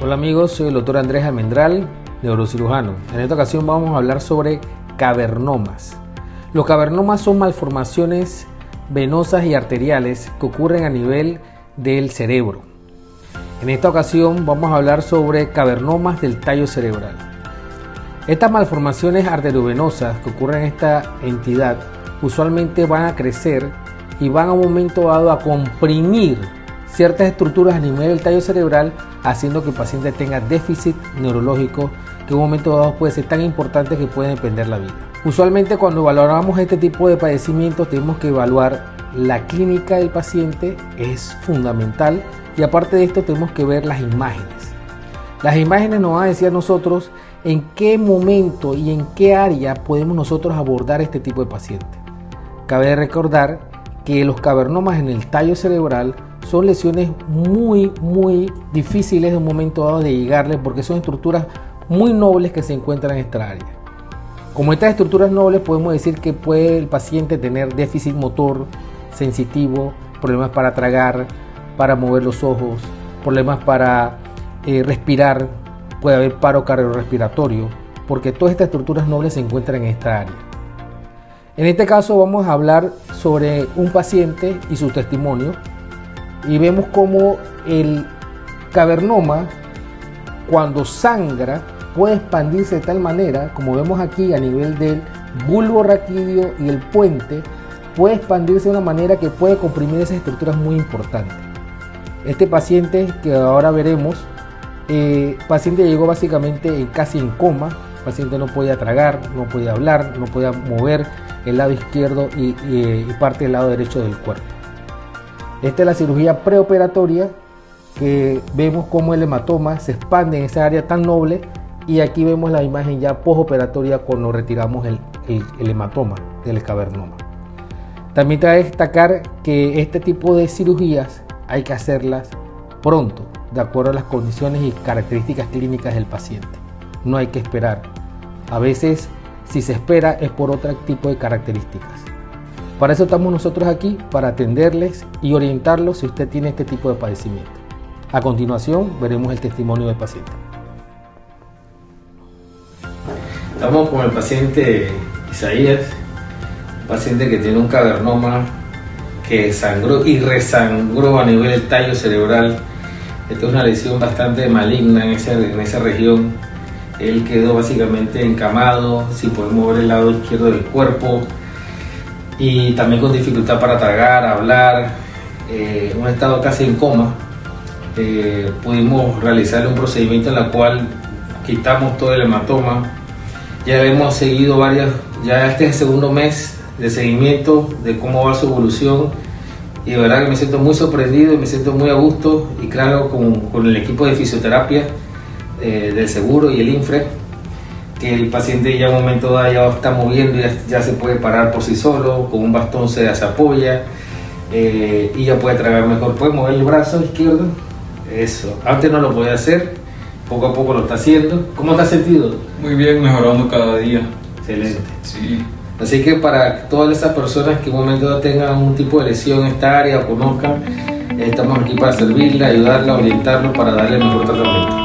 Hola amigos, soy el doctor Andrés Almendral, neurocirujano. En esta ocasión vamos a hablar sobre cavernomas. Los cavernomas son malformaciones venosas y arteriales que ocurren a nivel del cerebro. En esta ocasión vamos a hablar sobre cavernomas del tallo cerebral. Estas malformaciones arteriovenosas que ocurren en esta entidad usualmente van a crecer y van a un momento dado a comprimir ciertas estructuras a nivel del tallo cerebral, haciendo que el paciente tenga déficit neurológico que en un momento dado puede ser tan importante que puede depender la vida. Usualmente cuando valoramos este tipo de padecimientos tenemos que evaluar la clínica del paciente, es fundamental, y aparte de esto tenemos que ver las imágenes. Las imágenes nos van a decir a nosotros en qué momento y en qué área podemos nosotros abordar este tipo de paciente. Cabe recordar que los cavernomas en el tallo cerebral son lesiones muy, muy difíciles de un momento dado de llegarle porque son estructuras muy nobles que se encuentran en esta área. Como estas estructuras nobles podemos decir que puede el paciente tener déficit motor sensitivo, problemas para tragar, para mover los ojos, problemas para eh, respirar, puede haber paro cardiorrespiratorio, porque todas estas estructuras nobles se encuentran en esta área. En este caso vamos a hablar sobre un paciente y su testimonio y vemos cómo el cavernoma cuando sangra puede expandirse de tal manera, como vemos aquí a nivel del bulbo raquídeo y el puente, puede expandirse de una manera que puede comprimir esas estructuras muy importantes. Este paciente que ahora veremos, eh, paciente llegó básicamente casi en coma, el paciente no podía tragar, no podía hablar, no podía mover el lado izquierdo y, y parte del lado derecho del cuerpo. Esta es la cirugía preoperatoria que vemos cómo el hematoma se expande en esa área tan noble y aquí vemos la imagen ya postoperatoria cuando retiramos el, hematoma del cavernoma. También trae destacar que este tipo de cirugías hay que hacerlas pronto, de acuerdo a las condiciones y características clínicas del paciente. No hay que esperar. A veces, si se espera, es por otro tipo de características. Para eso estamos nosotros aquí, para atenderles y orientarlos si usted tiene este tipo de padecimiento. A continuación veremos el testimonio del paciente. Estamos con el paciente Isaías, un paciente que tiene un cavernoma que sangró y resangró a nivel del tallo cerebral. Esta es una lesión bastante maligna en esa, en esa región. Él quedó básicamente encamado, sin poder mover el lado izquierdo del cuerpo y también con dificultad para tragar, hablar, eh, un estado casi en coma. Eh, pudimos realizar un procedimiento en el cual quitamos todo el hematoma. Ya hemos seguido varias, ya este es el segundo mes de seguimiento de cómo va su evolución y de verdad que me siento muy sorprendido y me siento muy a gusto y claro con, con el equipo de fisioterapia eh, del seguro y el INFRE que el paciente ya en un momento dado ya está moviendo, ya, ya se puede parar por sí solo, con un bastón se, apoya eh, y ya puede tragar mejor. Puede mover el brazo izquierdo, eso. Antes no lo podía hacer, poco a poco lo está haciendo. ¿Cómo te has sentido? Muy bien, mejorando cada día. Excelente. Sí. Así que para todas esas personas que en un momento tengan un tipo de lesión en esta área o conozcan, estamos aquí para servirle, ayudarla, orientarlo para darle mejor tratamiento.